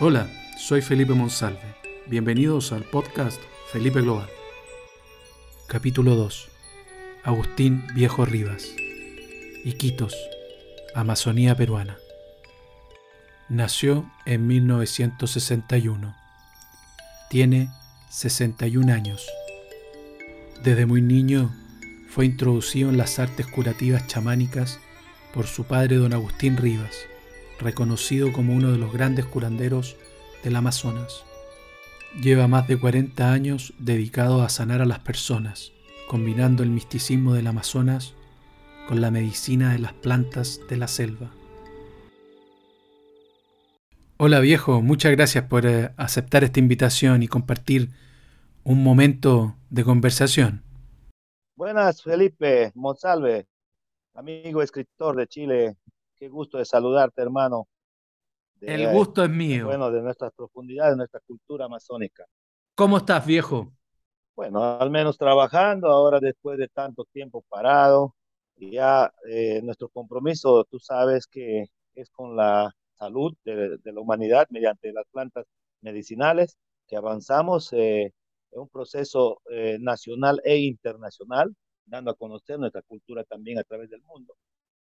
Hola, soy Felipe Monsalve. Bienvenidos al podcast Felipe Global. Capítulo 2. Agustín Viejo Rivas. Iquitos, Amazonía peruana. Nació en 1961. Tiene 61 años. Desde muy niño fue introducido en las artes curativas chamánicas por su padre don Agustín Rivas reconocido como uno de los grandes curanderos del Amazonas. Lleva más de 40 años dedicado a sanar a las personas, combinando el misticismo del Amazonas con la medicina de las plantas de la selva. Hola viejo, muchas gracias por eh, aceptar esta invitación y compartir un momento de conversación. Buenas, Felipe Monsalve, amigo escritor de Chile, Qué gusto de saludarte, hermano. el gusto es mío. bueno, de nuestras profundidades, de nuestra cultura amazónica. ¿Cómo estás, viejo? Bueno, al menos trabajando ahora después de tanto tiempo parado. Ya eh, nuestro compromiso, tú sabes que es con la salud de, la humanidad mediante las plantas medicinales, que avanzamos eh, en un proceso eh, nacional e internacional, dando a conocer nuestra cultura también a través del mundo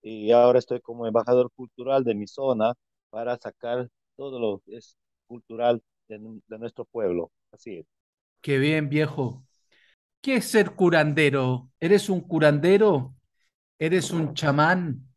y ahora estoy como embajador cultural de mi zona para sacar todo lo que es cultural de, nuestro pueblo. Así es. Qué bien, viejo. ¿Qué es ser curandero? ¿Eres un curandero? ¿Eres un chamán?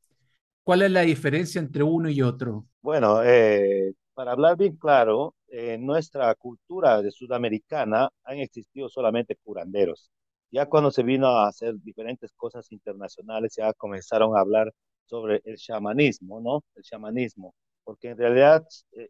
¿Cuál es la diferencia entre uno y otro? Bueno, eh, para hablar bien claro, en nuestra cultura de sudamericana han existido solamente curanderos. Ya cuando se vino a hacer diferentes cosas internacionales, ya comenzaron a hablar sobre el chamanismo, ¿no? El chamanismo, porque en realidad eh,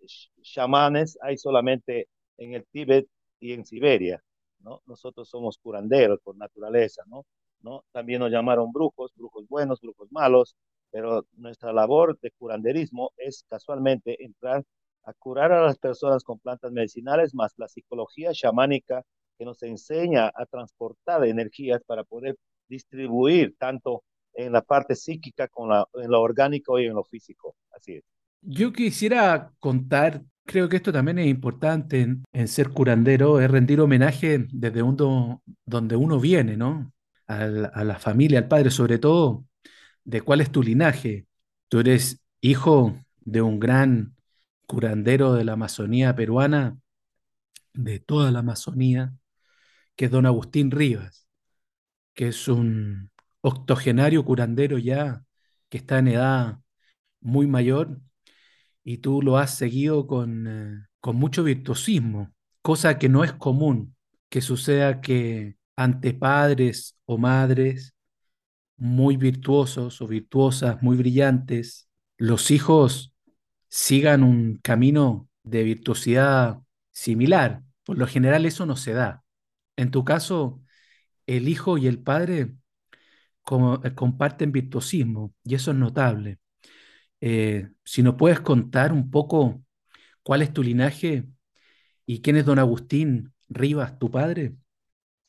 hay solamente en el Tíbet y en Siberia, ¿no? Nosotros somos curanderos por naturaleza, ¿no? ¿no? También nos llamaron brujos, brujos buenos, brujos malos, pero nuestra labor de curanderismo es casualmente entrar a curar a las personas con plantas medicinales más la psicología chamánica que nos enseña a transportar energías para poder distribuir tanto en la parte psíquica como en lo orgánico y en lo físico. Así es. Yo quisiera contar, creo que esto también es importante en, ser curandero, es rendir homenaje desde uno, donde uno viene, ¿no? La, a la familia, al padre, sobre todo, de cuál es tu linaje. Tú eres hijo de un gran curandero de la Amazonía peruana, de toda la Amazonía, que es don Agustín Rivas, que es un octogenario curandero ya, que está en edad muy mayor, y tú lo has seguido con, eh, con mucho virtuosismo, cosa que no es común, que suceda que ante padres o madres muy virtuosos o virtuosas, muy brillantes, los hijos sigan un camino de virtuosidad similar. Por lo general eso no se da. En tu caso, el hijo y el padre eh, comparten virtuosismo y eso es notable. Eh, si nos puedes contar un poco cuál es tu linaje y quién es don Agustín Rivas, tu padre.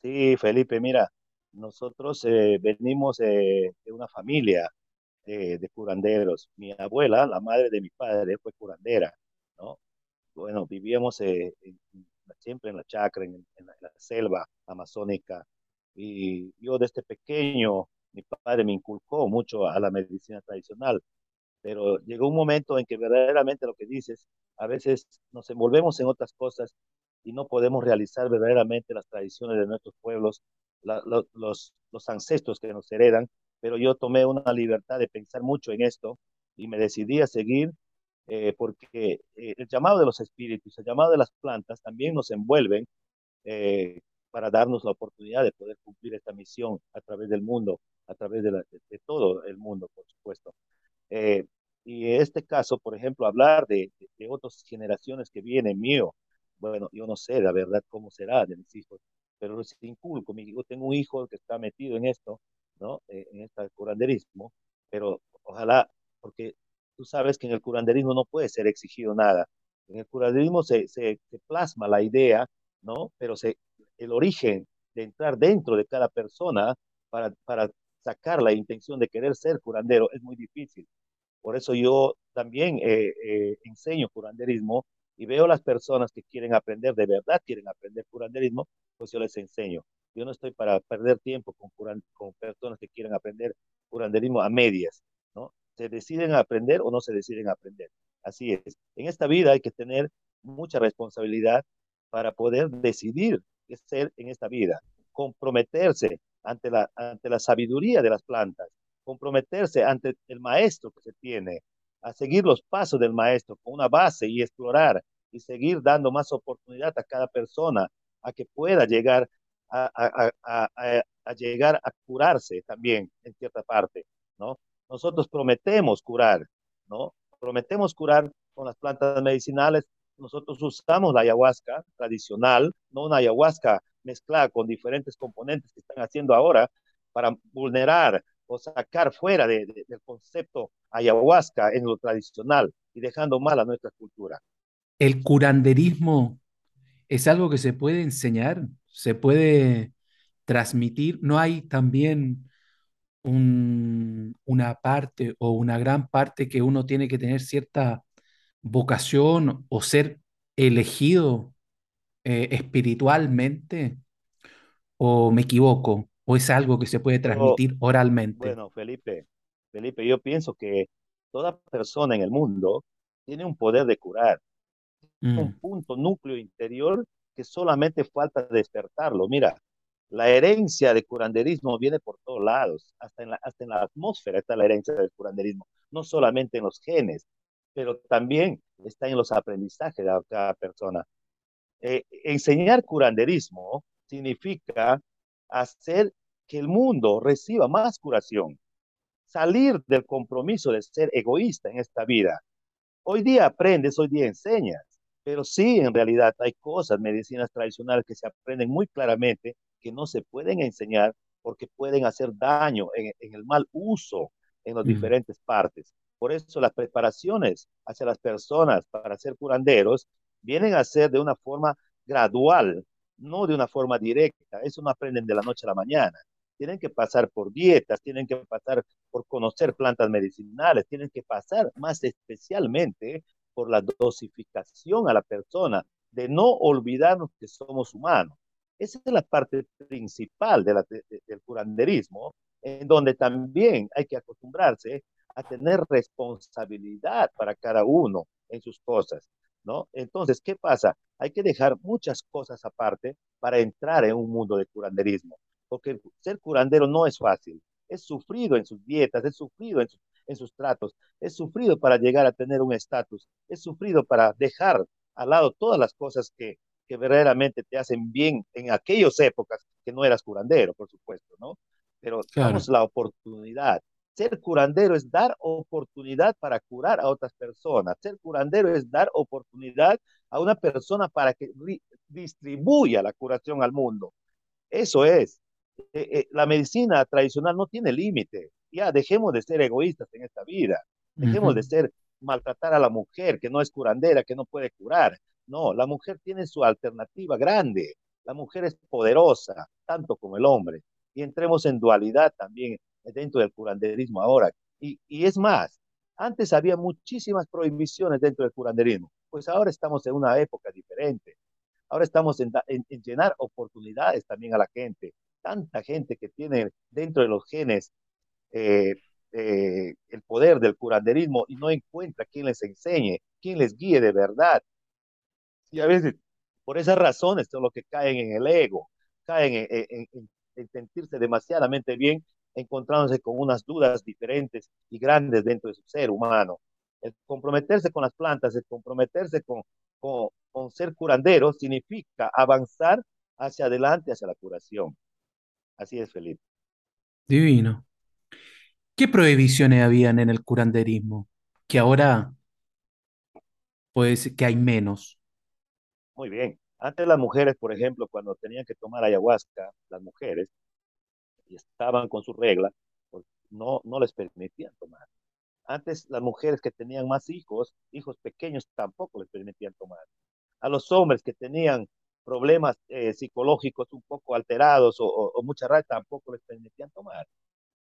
Sí, Felipe, mira, nosotros eh, venimos de una familia de curanderos. Mi abuela, la madre de mi padre, fue curandera, ¿no? Bueno, vivíamos en, siempre en la chacra, en, la, selva amazónica. Y yo desde pequeño, mi padre me inculcó mucho a la medicina tradicional, pero llegó un momento en que verdaderamente lo que dices, a veces nos envolvemos en otras cosas y no podemos realizar verdaderamente las tradiciones de nuestros pueblos, los, los ancestros que nos heredan, pero yo tomé una libertad de pensar mucho en esto y me decidí a seguir eh, porque eh, el llamado de los espíritus, el llamado de las plantas también nos envuelven eh, para darnos la oportunidad de poder cumplir esta misión a través del mundo, a través de, todo el mundo, por supuesto. y en este caso, por ejemplo, hablar de, de, otras generaciones que vienen mío, bueno, yo no sé la verdad cómo será de mis hijos, pero los inculco. Yo tengo un hijo que está metido en esto, ¿no? en este curanderismo, pero ojalá, porque tú sabes que en el curanderismo no puede ser exigido nada. En el curanderismo se, se, plasma la idea, ¿no? Pero se, el origen de entrar dentro de cada persona para, para sacar la intención de querer ser curandero es muy difícil. Por eso yo también eh, eh, enseño curanderismo y veo las personas que quieren aprender, de verdad quieren aprender curanderismo, pues yo les enseño. Yo no estoy para perder tiempo con, personas que quieren aprender curanderismo a medias, ¿no? Se deciden a aprender o no se deciden a aprender. Así es. En esta vida hay que tener mucha responsabilidad para poder decidir qué ser en esta vida, comprometerse ante la, ante la sabiduría de las plantas, comprometerse ante el maestro que se tiene, a seguir los pasos del maestro con una base y explorar y seguir dando más oportunidad a cada persona a que pueda llegar a, a, a, a, llegar a curarse también en cierta parte, ¿no? Nosotros prometemos curar, ¿no? Prometemos curar con las plantas medicinales. Nosotros usamos la ayahuasca tradicional, no una ayahuasca mezclada con diferentes componentes que están haciendo ahora para vulnerar o sacar fuera de, de, del concepto ayahuasca en lo tradicional y dejando mal a nuestra cultura. ¿El curanderismo es algo que se puede enseñar? ¿Se puede transmitir? ¿No hay también un, una parte o una gran parte que uno tiene que tener cierta vocación o ser elegido eh, espiritualmente? ¿O me equivoco? ¿O es algo que se puede transmitir oralmente? bueno, Felipe, Felipe, yo pienso que toda persona en el mundo tiene un poder de curar, un Mm, punto núcleo interior que solamente falta despertarlo. Mira, la herencia de curanderismo viene por todos lados, hasta en la, hasta en la atmósfera está la herencia del curanderismo, no solamente en los genes, pero también está en los aprendizajes de cada persona. Eh, enseñar curanderismo significa hacer que el mundo reciba más curación, salir del compromiso de ser egoísta en esta vida. Hoy día aprendes, hoy día enseñas, pero sí, en realidad hay cosas, medicinas tradicionales que se aprenden muy claramente que no se pueden enseñar porque pueden hacer daño en, en el mal uso en las mm, diferentes partes. Por eso las preparaciones hacia las personas para ser curanderos vienen a ser de una forma gradual, no de una forma directa. Eso no aprenden de la noche a la mañana. Tienen que pasar por dietas, tienen que pasar por conocer plantas medicinales, tienen que pasar más especialmente por la dosificación a la persona, de no olvidarnos que somos humanos. Esa es la parte principal de la, de, del curanderismo, en donde también hay que acostumbrarse a tener responsabilidad para cada uno en sus cosas, ¿no? Entonces, ¿qué pasa? Hay que dejar muchas cosas aparte para entrar en un mundo de curanderismo, porque ser curandero no es fácil, es sufrido en sus dietas, es sufrido en sus, en sus tratos, es sufrido para llegar a tener un estatus, es sufrido para dejar al lado todas las cosas que, que verdaderamente te hacen bien en aquellas épocas que no eras curandero, por supuesto, ¿no? Pero damos claro, la oportunidad. Ser curandero es dar oportunidad para curar a otras personas. Ser curandero es dar oportunidad a una persona para que distribuya la curación al mundo. Eso es. Eh, eh, la medicina tradicional no tiene límite. Ya dejemos de ser egoístas en esta vida. Dejemos ujú, de ser maltratar a la mujer que no es curandera, que no puede curar. No, la mujer tiene su alternativa grande. La mujer es poderosa, tanto como el hombre. Y entremos en dualidad también dentro del curanderismo ahora. Y, y es más, antes había muchísimas prohibiciones dentro del curanderismo, pues ahora estamos en una época diferente. Ahora estamos en, en, en llenar oportunidades también a la gente. Tanta gente que tiene dentro de los genes eh, eh, el poder del curanderismo y no encuentra quien les enseñe, quien les guíe de verdad. Y a veces, por esas razones, son los que caen en el ego, caen en, en, en, en sentirse demasiadamente bien, encontrándose con unas dudas diferentes y grandes dentro de su ser humano. El comprometerse con las plantas, el comprometerse con, con, con ser curandero, significa avanzar hacia adelante, hacia la curación. Así es, Felipe. divino. ¿Qué prohibiciones habían en el curanderismo? Que ahora puede ser que hay menos. Muy bien. Antes las mujeres, por ejemplo, cuando tenían que tomar ayahuasca, las mujeres, estaban con su regla, pues no, no les permitían tomar. Antes las mujeres que tenían más hijos, hijos pequeños, tampoco les permitían tomar. A los hombres que tenían problemas eh, psicológicos un poco alterados o, o, mucha rabia, tampoco les permitían tomar.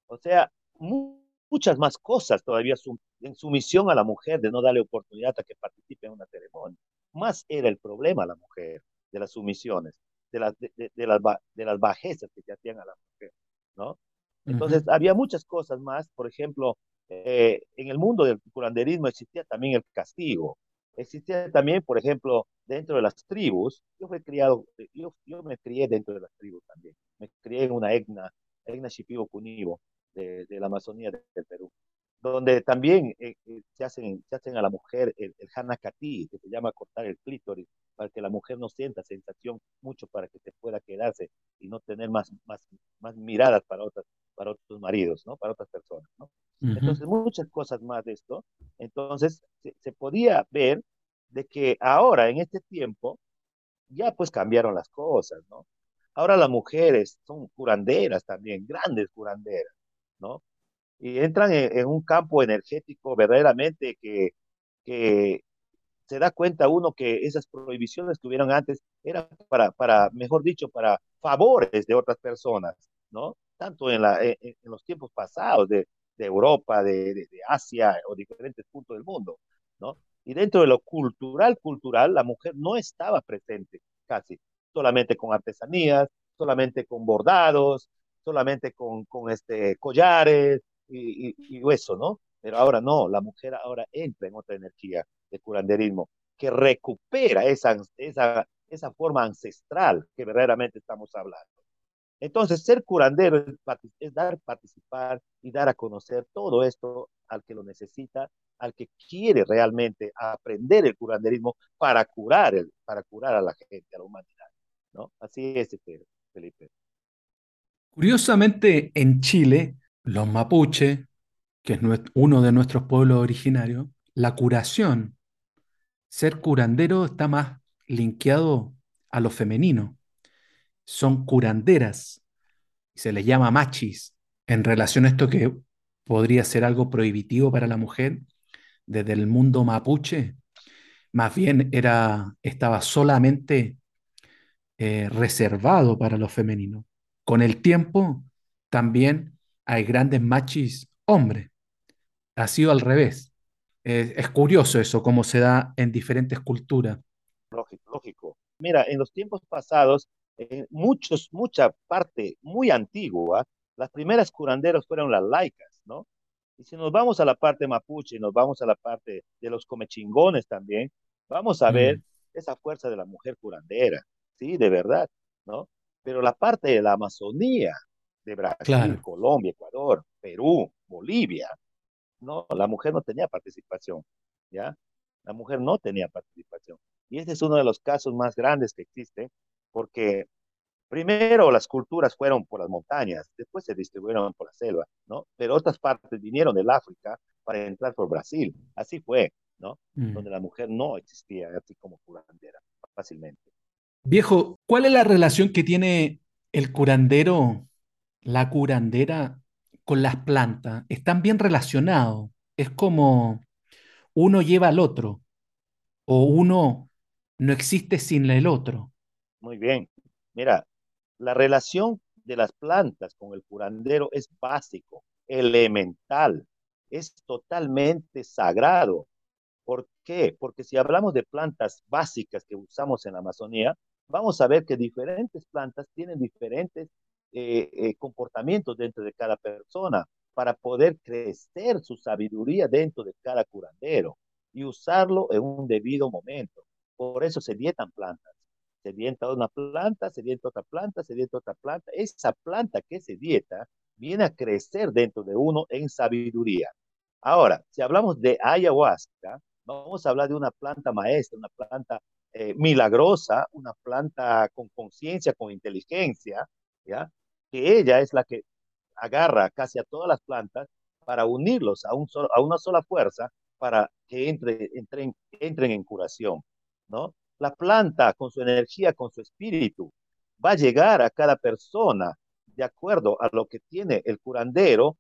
O sea, muchas más cosas todavía en sumisión a la mujer de no darle oportunidad a que participe en una ceremonia. Más era el problema la mujer de las sumisiones, de las, de, de, las, de las bajezas que se hacían a la mujer, ¿no? Entonces, había muchas cosas más, por ejemplo, eh, en el mundo del curanderismo existía también el castigo, existía también, por ejemplo, dentro de las tribus, yo fui criado, yo, yo me crié dentro de las tribus también, me crié en una etna, etna Shipibo Cunibo, de, de, la Amazonía del Perú, donde también eh, eh, se, hacen, se hacen a la mujer el, el hanakati, que se llama cortar el clítoris, para que la mujer no sienta sensación mucho para que se pueda quedarse y no tener más, más, más miradas para, otras, para otros maridos, ¿no? para otras personas. ¿no? Entonces, muchas cosas más de esto. Entonces, se, se, podía ver de que ahora, en este tiempo, ya pues cambiaron las cosas, ¿no? Ahora las mujeres son curanderas también, grandes curanderas, ¿no? Y entran en, en un campo energético verdaderamente que, que se da cuenta uno que esas prohibiciones que hubieron antes eran para, para mejor dicho, para favores de otras personas, ¿no? Tanto en, la, en, en los tiempos pasados de, de Europa, de, de, de, Asia o diferentes puntos del mundo, ¿no? Y dentro de lo cultural, cultural, la mujer no estaba presente casi, solamente con artesanías, solamente con bordados, solamente con, con este, collares y, y, y eso, ¿no? Pero ahora no, la mujer ahora entra en otra energía de curanderismo que recupera esa, esa, esa forma ancestral que verdaderamente estamos hablando. Entonces, ser curandero es, es, dar, participar y dar a conocer todo esto al que lo necesita, al que quiere realmente aprender el curanderismo para curar, el, para curar a la gente, a la humanidad. ¿no? Así es, este, Felipe. Curiosamente, en Chile, los mapuche, que es uno de nuestros pueblos originarios, la curación, ser curandero está más linkeado a lo femenino son curanderas, se les llama machis, en relación a esto que podría ser algo prohibitivo para la mujer desde el mundo mapuche, más bien era, estaba solamente eh, reservado para lo femenino. Con el tiempo también hay grandes machis hombres. Ha sido al revés. Eh, es curioso eso, cómo se da en diferentes culturas. Lógico, lógico. Mira, en los tiempos pasados en muchos, mucha parte muy antigua, las primeras curanderos fueron las laicas, ¿no? Y si nos vamos a la parte mapuche, nos vamos a la parte de los comechingones también, vamos a mm. ver esa fuerza de la mujer curandera, sí, de verdad, ¿no? Pero la parte de la Amazonía, de Brasil, claro. Colombia, Ecuador, Perú, Bolivia, no, la mujer no tenía participación, ¿ya? La mujer no tenía participación. Y este es uno de los casos más grandes que existe, porque primero las culturas fueron por las montañas, después se distribuyeron por la selva, ¿no? Pero otras partes vinieron del África para entrar por Brasil, así fue, ¿no? Mm. Donde la mujer no existía así como curandera fácilmente. Viejo, ¿cuál es la relación que tiene el curandero, la curandera con las plantas? Están bien relacionados, es como uno lleva al otro o uno no existe sin el otro. Muy bien. Mira, la relación de las plantas con el curandero es básico, elemental, es totalmente sagrado. ¿Por qué? Porque si hablamos de plantas básicas que usamos en la Amazonía, vamos a ver que diferentes plantas tienen diferentes eh, eh, comportamientos dentro de cada persona para poder crecer su sabiduría dentro de cada curandero y usarlo en un debido momento. Por eso se dietan plantas se dieta una planta, se dieta otra planta, se dieta otra planta. Esa planta que se dieta viene a crecer dentro de uno en sabiduría. Ahora, si hablamos de ayahuasca, vamos a hablar de una planta maestra, una planta eh, milagrosa, una planta con conciencia, con inteligencia, ¿ya? Que ella es la que agarra casi a todas las plantas para unirlos a, un solo, a una sola fuerza para que entre, entren, entren en curación, ¿no? la planta con su energía, con su espíritu, va a llegar a cada persona de acuerdo a lo que tiene el curandero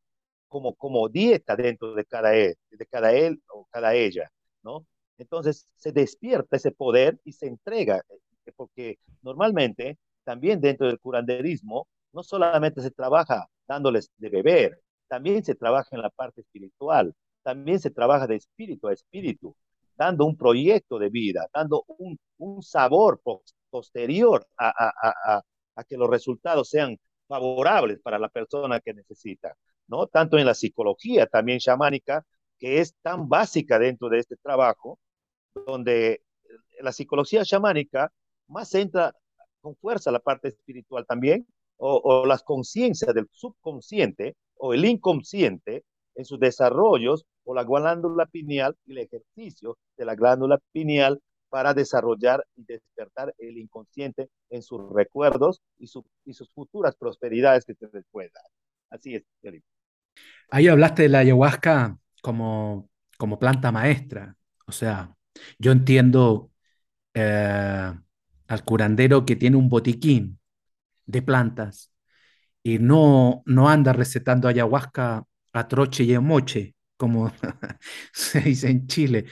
como, como dieta dentro de cada él, de cada él o cada ella, ¿no? Entonces se despierta ese poder y se entrega porque normalmente también dentro del curanderismo no solamente se trabaja dándoles de beber, también se trabaja en la parte espiritual, también se trabaja de espíritu a espíritu, dando un proyecto de vida, dando un, un sabor posterior a, a, a, a, que los resultados sean favorables para la persona que necesita, ¿no? Tanto en la psicología también chamánica, que es tan básica dentro de este trabajo, donde la psicología chamánica más entra con fuerza la parte espiritual también, o, o las conciencias del subconsciente o el inconsciente en sus desarrollos o la glándula pineal y el ejercicio de la glándula pineal para desarrollar y despertar el inconsciente en sus recuerdos y, su, y sus futuras prosperidades que se les pueda dar. Así es, Felipe. Ahí hablaste de la ayahuasca como, como planta maestra. O sea, yo entiendo eh, al curandero que tiene un botiquín de plantas y no, no anda recetando ayahuasca a troche y a moche, como se dice en Chile.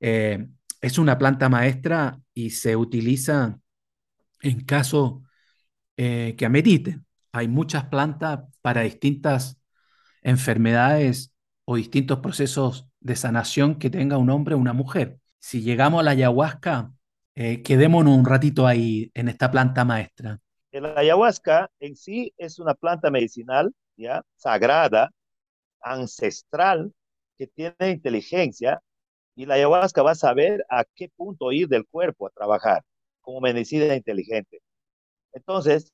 Eh, es una planta maestra y se utiliza en caso eh, que amerite. Hay muchas plantas para distintas enfermedades o distintos procesos de sanación que tenga un hombre o una mujer. Si llegamos a la ayahuasca, eh, quedémonos un ratito ahí en esta planta maestra. El ayahuasca en sí es una planta medicinal, ya sagrada, ancestral, que tiene inteligencia y la ayahuasca va a saber a qué punto ir del cuerpo a trabajar como medicina inteligente. Entonces,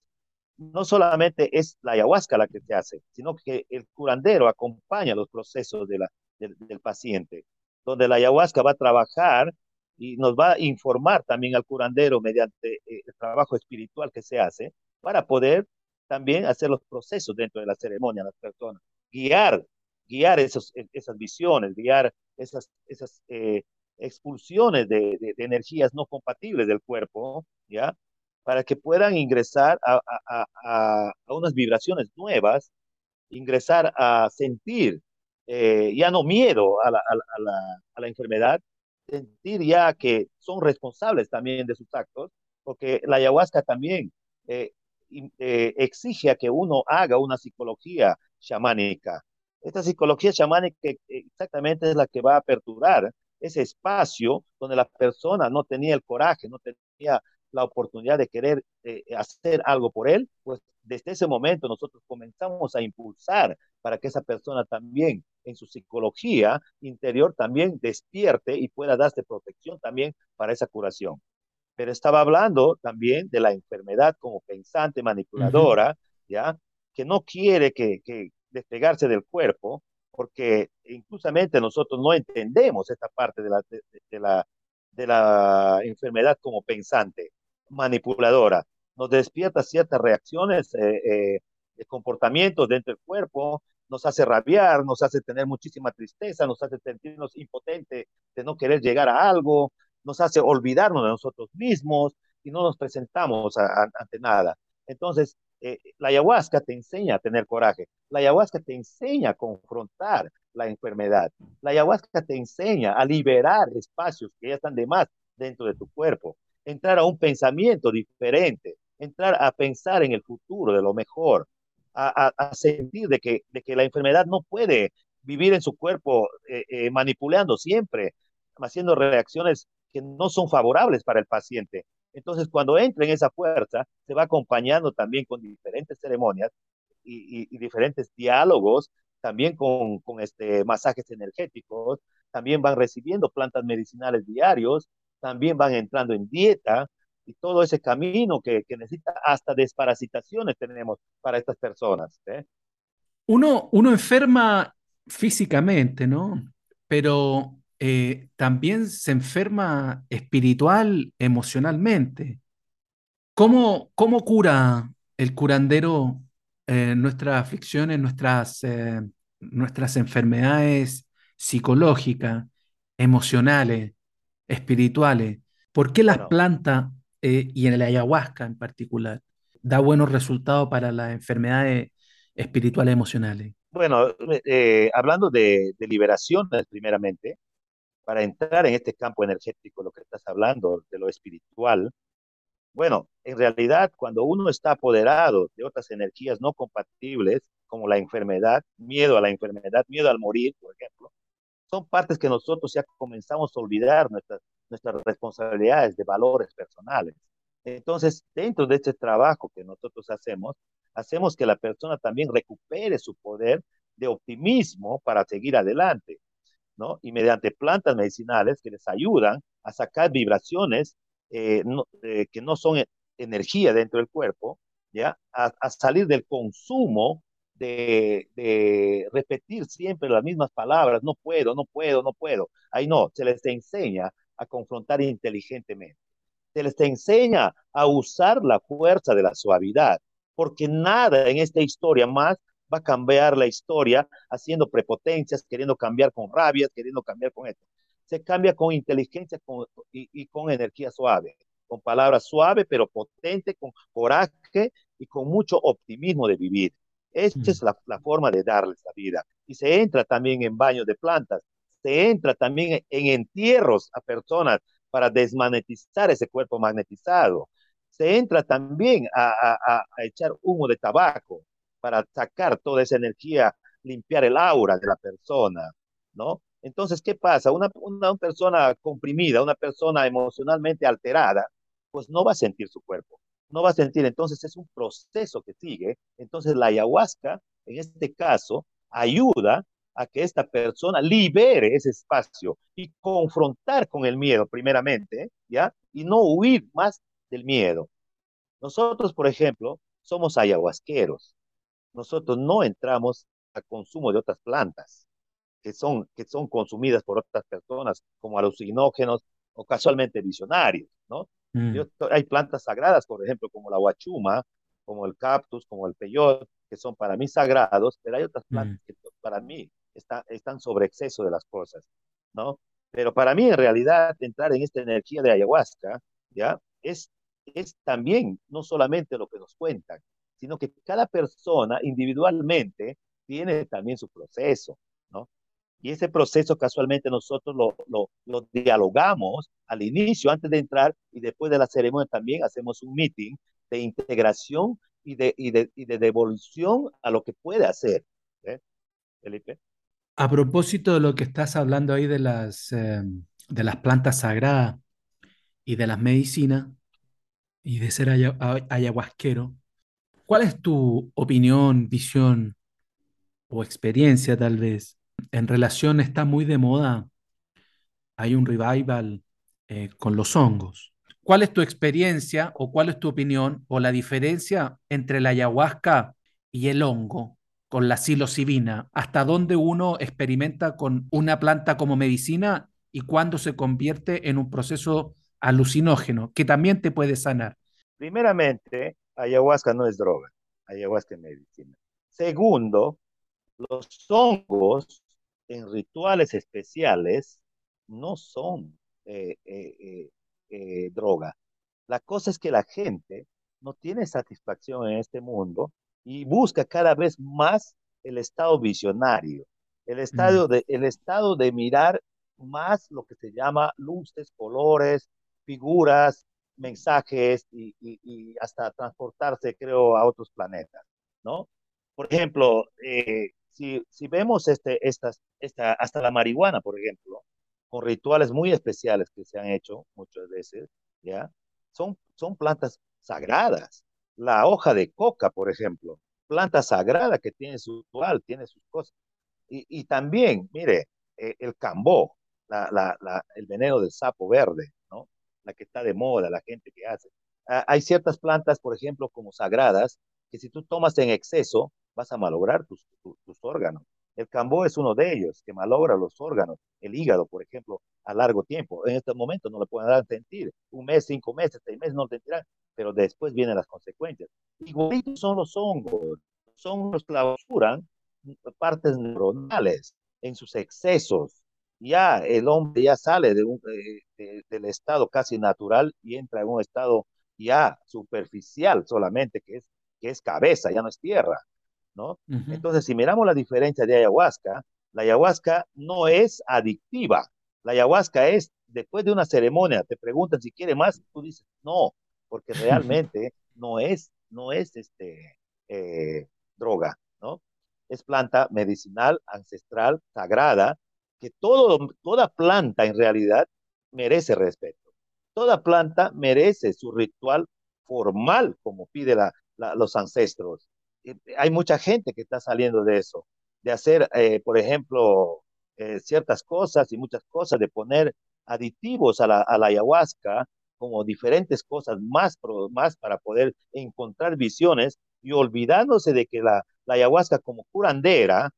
no solamente es la ayahuasca la que se hace, sino que el curandero acompaña los procesos del, del paciente, donde la ayahuasca va a trabajar y nos va a informar también al curandero mediante eh, el trabajo espiritual que se hace para poder también hacer los procesos dentro de la ceremonia a las personas, guiar, guiar esos, e, esas visiones, guiar esas, esas eh, expulsiones de, de, de, energías no compatibles del cuerpo, ¿ya? Para que puedan ingresar a, a, a, a unas vibraciones nuevas, ingresar a sentir eh, ya no miedo a la, a, la, a la, enfermedad, sentir ya que son responsables también de sus actos, porque la ayahuasca también eh, eh, exige a que uno haga una psicología chamánica. Esta psicología chamánica exactamente es la que va a aperturar ese espacio donde la persona no tenía el coraje, no tenía la oportunidad de querer eh, hacer algo por él, pues desde ese momento nosotros comenzamos a impulsar para que esa persona también en su psicología interior también despierte y pueda darse protección también para esa curación. Pero estaba hablando también de la enfermedad como pensante, manipuladora. ¿ya? Que no quiere que, despegarse del cuerpo, porque inclusamente nosotros no entendemos esta parte de la, de, la, de la enfermedad como pensante, manipuladora. Nos despierta ciertas reacciones, eh, eh, dentro del cuerpo, nos hace rabiar, nos hace tener muchísima tristeza, nos hace sentirnos impotentes de no querer llegar a algo, nos hace olvidarnos de nosotros mismos y no nos presentamos ante nada. Entonces, eh, la ayahuasca te enseña a tener coraje, la ayahuasca te enseña a confrontar la enfermedad, la ayahuasca te enseña a liberar espacios que ya están de más dentro de tu cuerpo, entrar a un pensamiento diferente, entrar a pensar en el futuro, de lo mejor, a, sentir de que, de que la enfermedad no puede vivir en su cuerpo eh, eh, manipulando siempre, haciendo reacciones que no son favorables para el paciente. Entonces, cuando entra en esa fuerza, se va acompañando también con diferentes ceremonias y diferentes diálogos, también con, con este, masajes energéticos, también van recibiendo plantas medicinales diarios, también van entrando en dieta, y todo ese camino que, que, necesita hasta desparasitaciones tenemos para estas personas. ¿eh? Uno, uno enferma físicamente, ¿no? Pero eh, también se enferma espiritual, emocionalmente. ¿Cómo, cómo cura el curandero eh, nuestras aflicciones, nuestras, eh, nuestras enfermedades psicológicas, emocionales, espirituales? ¿Por qué las bueno, plantas eh, y en el ayahuasca en particular, da buenos resultados para las enfermedades espirituales emocionales? Bueno, eh, hablando de, de primeramente, para entrar en este campo energético, lo que estás hablando, de lo espiritual, Bueno, en realidad, cuando uno está apoderado de otras energías no compatibles, como la enfermedad, miedo a la enfermedad, miedo al morir, por ejemplo, son partes que nosotros ya comenzamos a olvidar nuestras, nuestras responsabilidades de valores personales. Entonces, dentro de este trabajo que nosotros hacemos, hacemos que la persona también recupere su poder de optimismo para seguir adelante, ¿no? Y mediante plantas medicinales que les ayudan a sacar vibraciones eh, eh, que no son energía dentro del cuerpo, ¿ya? A, a salir del consumo de, de, repetir siempre las mismas palabras, no puedo, no puedo, no puedo. Ahí no, se les enseña a confrontar inteligentemente. Se les enseña a usar la fuerza de la suavidad, porque nada en esta historia más va a cambiar la historia haciendo prepotencias, queriendo cambiar con rabias, queriendo cambiar con esto. Se cambia con inteligencia con, y, y, con energía suave, con palabras suaves pero potente, con coraje y con mucho optimismo de vivir. Esta mm. es la, la, forma de darles la vida. Y se entra también en baños de plantas, se entra también en entierros a personas para desmagnetizar ese cuerpo magnetizado. Se entra también a, a, a echar humo de tabaco para sacar toda esa energía, limpiar el aura de la persona, ¿no? Entonces, ¿qué pasa? Una, una, persona comprimida, una persona emocionalmente alterada, pues no va a sentir su cuerpo, no va a sentir. Entonces, es un proceso que sigue. Entonces, la ayahuasca, en este caso, ayuda a que esta persona libere ese espacio y confrontar con el miedo, primeramente, ¿ya? Y no huir más del miedo. Nosotros, por ejemplo, somos ayahuasqueros. Nosotros no entramos al consumo de otras plantas que son, que son consumidas por otras personas como alucinógenos o casualmente visionarios, ¿no? Mm. Yo, hay plantas sagradas, por ejemplo, como la huachuma, como el cactus, como el peyote, que son para mí sagrados, pero hay otras plantas mm. que para mí está, están sobre exceso de las cosas, ¿no? Pero para mí, en realidad, entrar en esta energía de ayahuasca, ¿ya? Es, es también, no solamente lo que nos cuentan, sino que cada persona individualmente tiene también su proceso, ¿no? Y ese proceso casualmente nosotros lo, lo, lo, dialogamos al inicio, antes de entrar, y después de la ceremonia también hacemos un meeting de integración y de, y de, y de devolución a lo que puede hacer. ¿eh? Felipe. A propósito de lo que estás hablando ahí de las, eh, de las plantas sagradas y de las medicinas y de ser ay ayahuasquero, ¿cuál es tu opinión, visión o experiencia tal vez en relación, está muy de moda, hay un revival eh, con los hongos. ¿Cuál es tu experiencia o cuál es tu opinión o la diferencia entre la ayahuasca y el hongo con la psilocibina? ¿Hasta dónde uno experimenta con una planta como medicina y cuándo se convierte en un proceso alucinógeno que también te puede sanar? Primeramente, ayahuasca no es droga, ayahuasca es medicina. Segundo, los hongos en rituales especiales no son eh, eh, eh, droga. La cosa es que la gente no tiene satisfacción en este mundo y busca cada vez más el estado visionario, el estado, de, el estado de mirar más lo que se llama luces, colores, figuras, mensajes y, y, y hasta transportarse, creo, a otros planetas, ¿no? Por ejemplo, eh, si, si vemos este, estas, esta, hasta la marihuana, por ejemplo, con rituales muy especiales que se han hecho muchas veces, ¿ya? Son, son plantas sagradas. La hoja de coca, por ejemplo, planta sagrada que tiene su ritual, tiene sus cosas. Y, y también, mire, eh, el cambó, la, la, la, el veneno del sapo verde, ¿no? La que está de moda, la gente que hace. Ah, hay ciertas plantas, por ejemplo, como sagradas, que si tú tomas en exceso, vas a malograr tus, tus, órganos. El cambó es uno de ellos que malogra los órganos, el hígado, por ejemplo, a largo tiempo. En este momento no le pueden dar sentir. Un mes, cinco meses, seis meses no lo sentirán, pero después vienen las consecuencias. Igualitos son los hongos. Los hongos clausuran partes neuronales en sus excesos. Ya el hombre ya sale de un, de, de, del estado casi natural y entra en un estado ya superficial solamente, que es, que es cabeza, ya no es tierra. ¿no? Uh -huh. Entonces, si miramos la diferencia de ayahuasca, la ayahuasca no es adictiva. La ayahuasca es, después de una ceremonia, te preguntan si quiere más, tú dices, no, porque realmente no es, no es este, eh, droga, ¿no? Es planta medicinal, ancestral, sagrada, que todo, toda planta en realidad merece respeto. Toda planta merece su ritual formal, como pide la, la, los ancestros. Hay mucha gente que está saliendo de eso, de hacer, eh, por ejemplo, eh, ciertas cosas y muchas cosas, de poner aditivos a la, a la ayahuasca, como diferentes cosas más, para poder encontrar visiones y olvidándose de que la, la ayahuasca como curandera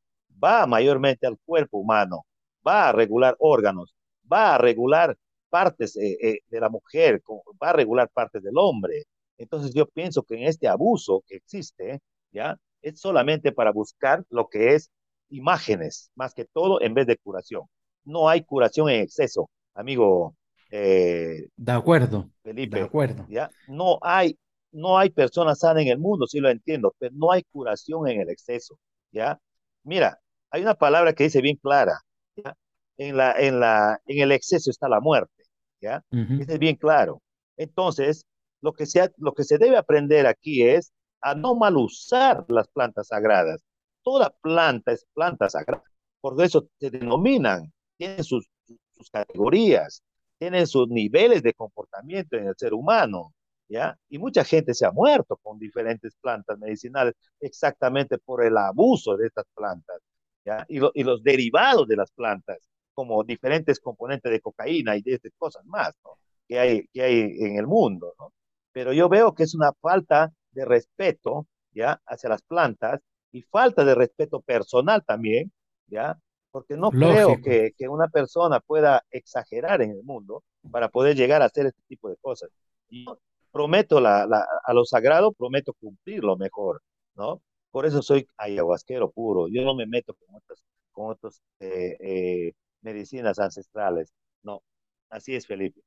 va mayormente al cuerpo humano, va a regular órganos, va a regular partes eh, eh, de la mujer, va a regular partes del hombre. Entonces yo pienso que en este abuso que existe, ¿ya? Es solamente para buscar lo que es imágenes, más que todo, en vez de curación. No hay curación en exceso, amigo. Eh, de acuerdo. Felipe, de acuerdo. ¿ya? No hay, no hay personas sanas en el mundo, sí lo entiendo, pero no hay curación en el exceso, ¿ya? Mira, hay una palabra que dice bien clara, ¿ya? En, la, en, la, en el exceso está la muerte, ¿ya? es bien claro. Entonces, lo que, se, lo que se debe aprender aquí es a no mal usar las plantas sagradas. Toda planta es planta sagrada, por eso se denominan, tienen sus, sus categorías, tienen sus niveles de comportamiento en el ser humano, ¿ya? Y mucha gente se ha muerto con diferentes plantas medicinales exactamente por el abuso de estas plantas, ¿ya? Y, y los derivados de las plantas, como diferentes componentes de cocaína y de estas cosas más, ¿no? Que hay, que hay en el mundo, ¿no? Pero yo veo que es una falta de respeto, ¿ya? Hacia las plantas y falta de respeto personal también, ¿ya? Porque no creo que, que, una persona pueda exagerar en el mundo para poder llegar a hacer este tipo de cosas. Yo prometo la, la, a lo sagrado, prometo cumplirlo mejor, ¿no? Por eso soy ayahuasquero puro. Yo no me meto con otras, con otras eh, eh, medicinas ancestrales. No, así es, Felipe.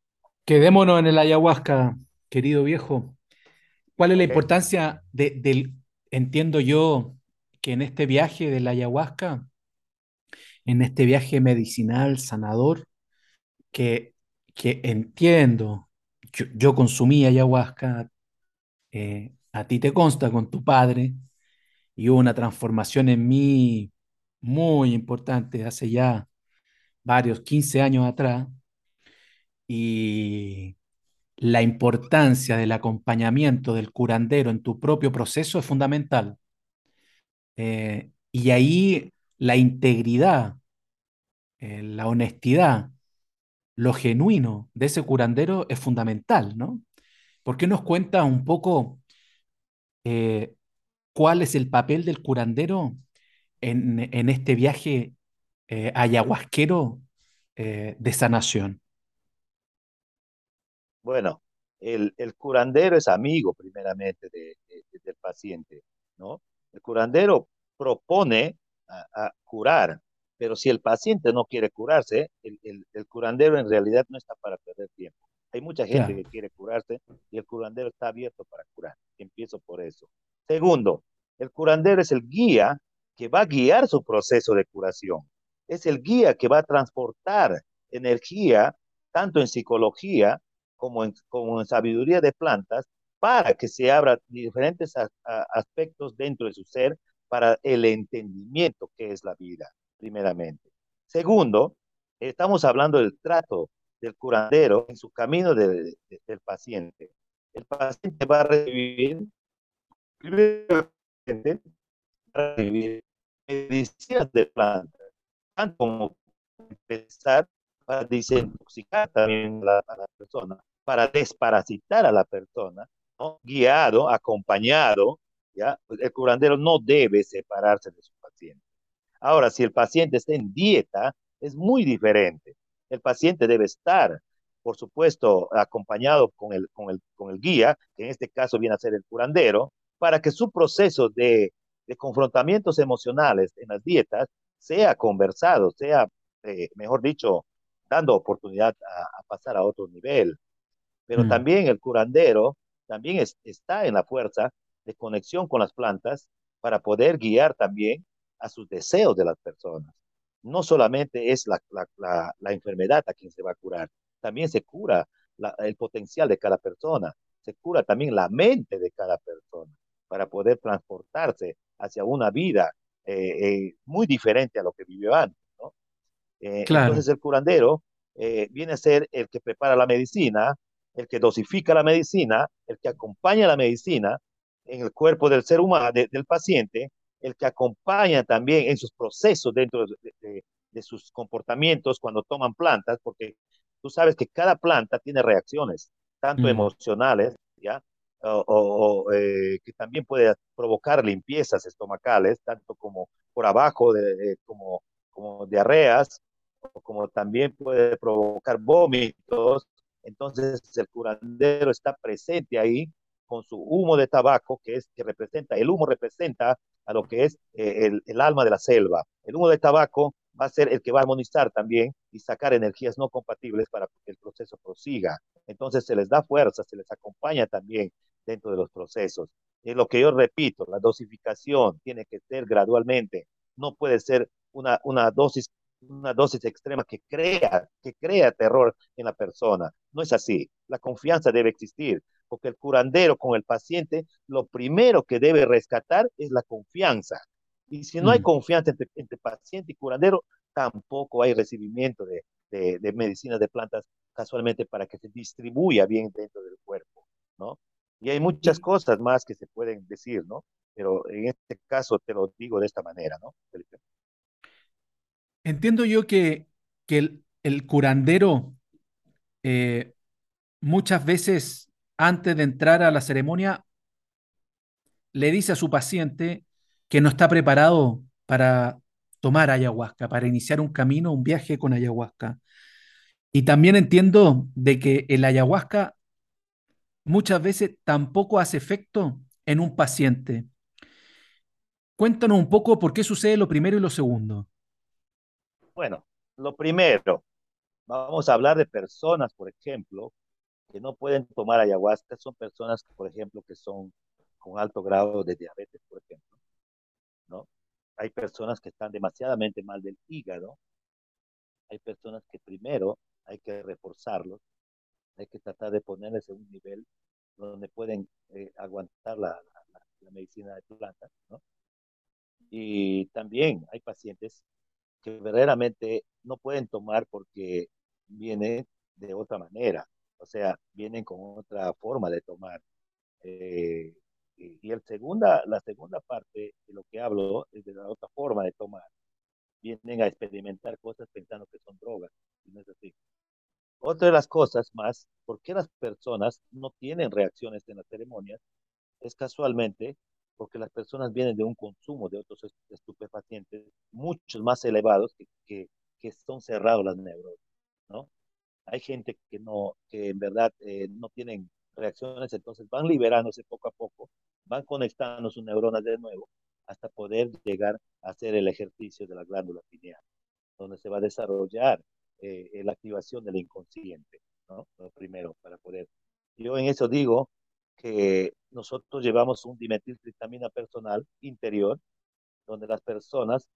Quedémonos en el ayahuasca, querido viejo. ¿Cuál es la importancia de, del, entiendo yo, que en este viaje de la ayahuasca, en este viaje medicinal, sanador, que, que entiendo, yo, yo consumí ayahuasca, eh, a ti te consta con tu padre, y hubo una transformación en mí muy importante hace ya varios 15 años atrás, y la importancia del acompañamiento del curandero en tu propio proceso es fundamental. Eh, y ahí la integridad, eh, la honestidad, lo genuino de ese curandero es fundamental, ¿no? ¿Por qué nos cuenta un poco eh, cuál es el papel del curandero en, este viaje ayahuasquero de sanación? Bueno, el, curandero es amigo primeramente de, del paciente, ¿no? El curandero propone a, curar, pero si el paciente no quiere curarse, el, el, curandero en realidad no está para perder tiempo. Hay mucha gente que quiere curarse y el curandero está abierto para curar. Empiezo por eso. Segundo, el curandero es el guía que va a guiar su proceso de curación. Es el guía que va a transportar energía, tanto en psicología como en, como en sabiduría de plantas, para que se abran diferentes aspectos dentro de su ser para el entendimiento que es la vida, primeramente. Segundo, estamos hablando del trato del curandero en su camino de, del paciente. El paciente va a recibir, va a recibir medicinas de plantas, tanto como empezar para desintoxicar también a la, persona, para desparasitar a la persona, ¿no? guiado, acompañado, ¿ya? Pues el curandero no debe separarse de su paciente. Ahora, si el paciente está en dieta, es muy diferente. El paciente debe estar, por supuesto, acompañado con el, con el, con el guía, que en este caso viene a ser el curandero, para que su proceso de, de confrontamientos emocionales en las dietas sea conversado, sea, eh, mejor dicho, dando oportunidad a, pasar a otro nivel. Pero mm. también el curandero también está en la fuerza de conexión con las plantas para poder guiar también a sus deseos de las personas. No solamente es la, la, enfermedad a quien se va a curar, también se cura el potencial de cada persona. se cura también la mente de cada persona para poder transportarse hacia una vida eh, eh, muy diferente a lo que vivió antes. ¿no? Eh, Claro. entonces el curandero viene a ser el que prepara la medicina, el que dosifica la medicina, el que acompaña la medicina en el cuerpo del ser humano, de, del paciente, el que acompaña también en sus procesos dentro de, de, de, sus comportamientos cuando toman plantas, porque tú sabes que cada planta tiene reacciones, tanto mm. emocionales, ¿ya? O, o eh, que también puede provocar limpiezas estomacales, tanto como por abajo, de, de, como, como diarreas, o como también puede provocar vómitos. Entonces el curandero está presente ahí con su humo de tabaco, que es que representa, el humo representa a lo que es eh, el, el, alma de la selva. El humo de tabaco va a ser el que va a armonizar también y sacar energías no compatibles para que el proceso prosiga. Entonces se les da fuerza, se les acompaña también dentro de los procesos. Es lo que yo repito, la dosificación tiene que ser gradualmente, no puede ser una, una dosis una dosis extrema que crea, que crea terror en la persona. No es así. La confianza debe existir, porque el curandero con el paciente, lo primero que debe rescatar es la confianza. Y si no hay confianza entre, entre paciente y curandero, tampoco hay recibimiento de, de, de medicinas de plantas casualmente para que se distribuya bien dentro del cuerpo, ¿no? Y hay muchas cosas más que se pueden decir, ¿no? Pero en este caso te lo digo de esta manera, ¿no? Felipe? Entiendo yo que, que el, el, curandero eh, muchas veces antes de entrar a la ceremonia le dice a su paciente que no está preparado para tomar ayahuasca, para iniciar un camino, un viaje con ayahuasca. Y también entiendo de que el ayahuasca muchas veces tampoco hace efecto en un paciente. Cuéntanos un poco por qué sucede lo primero y lo segundo. Bueno, lo primero, vamos a hablar de personas, por ejemplo, que no pueden tomar ayahuasca, son personas, por ejemplo, que son con alto grado de diabetes, por ejemplo, ¿no? Hay personas que están demasiadamente mal del hígado, hay personas que primero hay que reforzarlos, hay que tratar de ponerles en un nivel donde pueden eh, aguantar la, medicina de plantas, ¿no? Y también hay pacientes que verdaderamente no pueden tomar porque vienen de otra manera, o sea, vienen con otra forma de tomar. Eh, y, el segunda, la segunda parte de lo que hablo es de la otra forma de tomar. Vienen a experimentar cosas pensando que son drogas, y no es así. Otra de las cosas más, ¿por qué las personas no tienen reacciones en las ceremonias? Es casualmente porque las personas vienen de un consumo de otros estupefacientes muchos más elevados que, que, que son cerrados las neuronas, ¿no? Hay gente que no, que en verdad eh, no tienen reacciones, entonces van liberándose poco a poco, van conectando sus neuronas de nuevo hasta poder llegar a hacer el ejercicio de la glándula pineal, donde se va a desarrollar eh, la activación del inconsciente, ¿no? Lo primero, para poder. Yo en eso digo que nosotros llevamos un dimetiltriptamina personal interior, donde las personas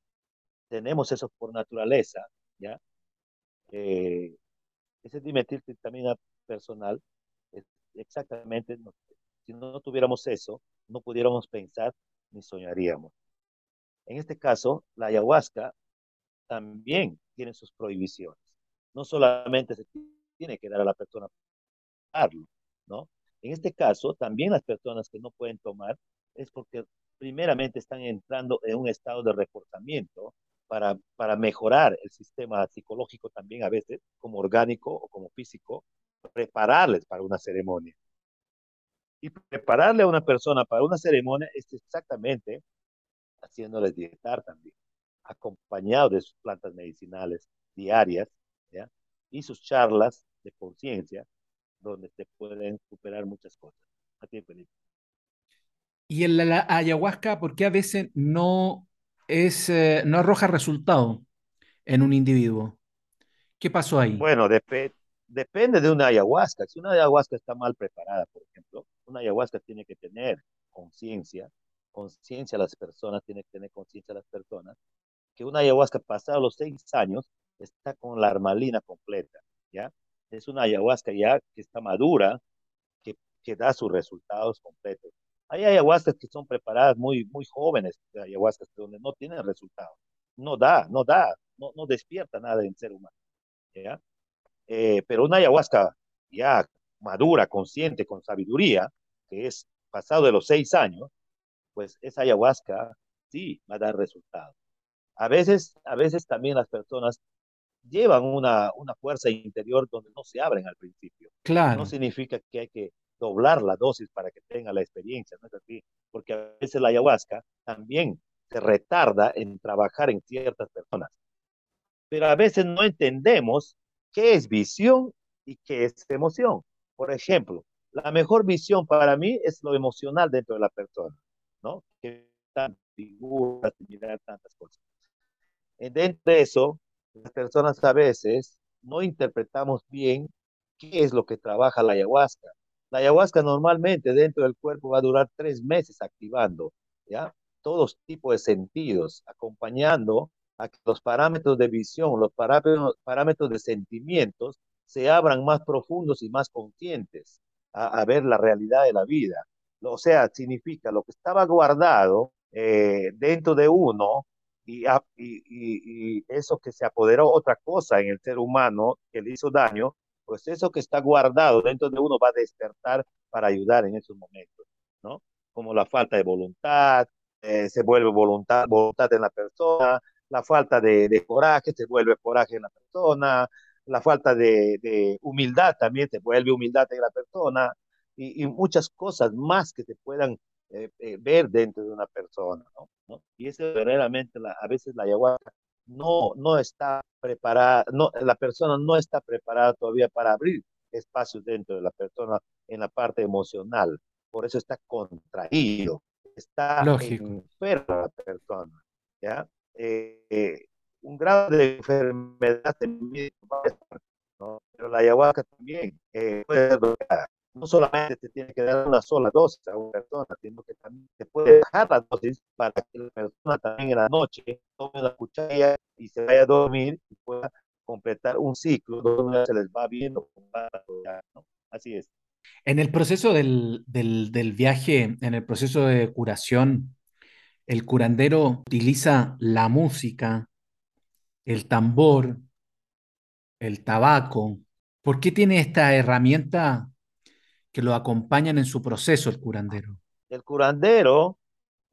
tenemos eso por naturaleza, ¿ya? Eh, ese dimetiltriptamina personal, es exactamente, si no tuviéramos eso, no pudiéramos pensar ni soñaríamos. En este caso, la ayahuasca también tiene sus prohibiciones. No solamente se tiene que dar a la persona ¿no? En este caso, también las personas que no pueden tomar es porque primeramente están entrando en un estado de reforzamiento para, para mejorar el sistema psicológico también a veces, como orgánico o como físico, prepararles para una ceremonia. Y prepararle a una persona para una ceremonia es exactamente haciéndoles dietar también, acompañado de sus plantas medicinales diarias, y sus charlas de conciencia, donde te pueden superar muchas cosas. A ti. Y la, ayahuasca, ¿por qué a veces no, es, eh, no arroja resultado en un individuo? ¿Qué pasó ahí? Bueno, dep depende de una ayahuasca. Si una ayahuasca está mal preparada, por ejemplo, una ayahuasca tiene que tener conciencia, conciencia las personas, tiene que tener conciencia las personas, que una ayahuasca pasada los seis años está con la armalina completa, ¿ya? Es una ayahuasca ya que está madura, que que da sus resultados completos. Hay ayahuascas que son preparadas muy, muy jóvenes, ayahuascas donde no tienen resultados. No da, no da, no, no despierta nada en ser humano. ¿ya? Eh, pero una ayahuasca ya madura, consciente, con sabiduría, que es pasado de los seis años, pues esa ayahuasca sí va a dar resultados. A veces, a veces también las personas llevan una, una fuerza interior donde no se abren al principio. Claro. No significa que hay que doblar la dosis para que tenga la experiencia, no es así, porque a veces la ayahuasca también se retarda en trabajar en ciertas personas. Pero a veces no entendemos qué es visión y qué es emoción. Por ejemplo, la mejor visión para mí es lo emocional dentro de la persona, ¿no? Que tan figuras, mirar tantas cosas. Dentro de eso, las personas a veces no interpretamos bien qué es lo que trabaja la ayahuasca. La ayahuasca normalmente dentro del cuerpo va a durar tres meses activando, ¿ya? Todos tipos de sentidos, acompañando a que los parámetros de visión, los parámetros, de sentimientos se abran más profundos y más conscientes a, ver la realidad de la vida. O sea, significa lo que estaba guardado eh, dentro de uno y, y, eso que se apoderó otra cosa en el ser humano que le hizo daño, pues eso que está guardado dentro de uno va a despertar para ayudar en esos momentos, ¿no? Como la falta de voluntad, eh, se vuelve voluntad, voluntad en la persona, la falta de, de, coraje se vuelve coraje en la persona, la falta de, de humildad también se vuelve humildad en la persona, y, y muchas cosas más que se puedan eh, eh, ver dentro de una persona, ¿no? Y eso verdaderamente la, a veces la ayahuasca no, no está preparada, no, la persona no está preparada todavía para abrir espacios dentro de la persona en la parte emocional, por eso está contraído, está Lógico. enferma la persona, ¿ya? Eh, un grado de enfermedad ¿no? pero la ayahuasca también puede bloquear no solamente te tiene que dar una sola dosis a una persona, sino que también te puede dejar la dosis para que la persona también en la noche tome una cuchara y se vaya a dormir y pueda completar un ciclo donde se les va viendo. Así es. En el proceso del, del viaje, en el proceso de curación, el curandero utiliza la música, el tambor, el tabaco. ¿Por qué tiene esta herramienta que lo acompañan en su proceso el curandero? El curandero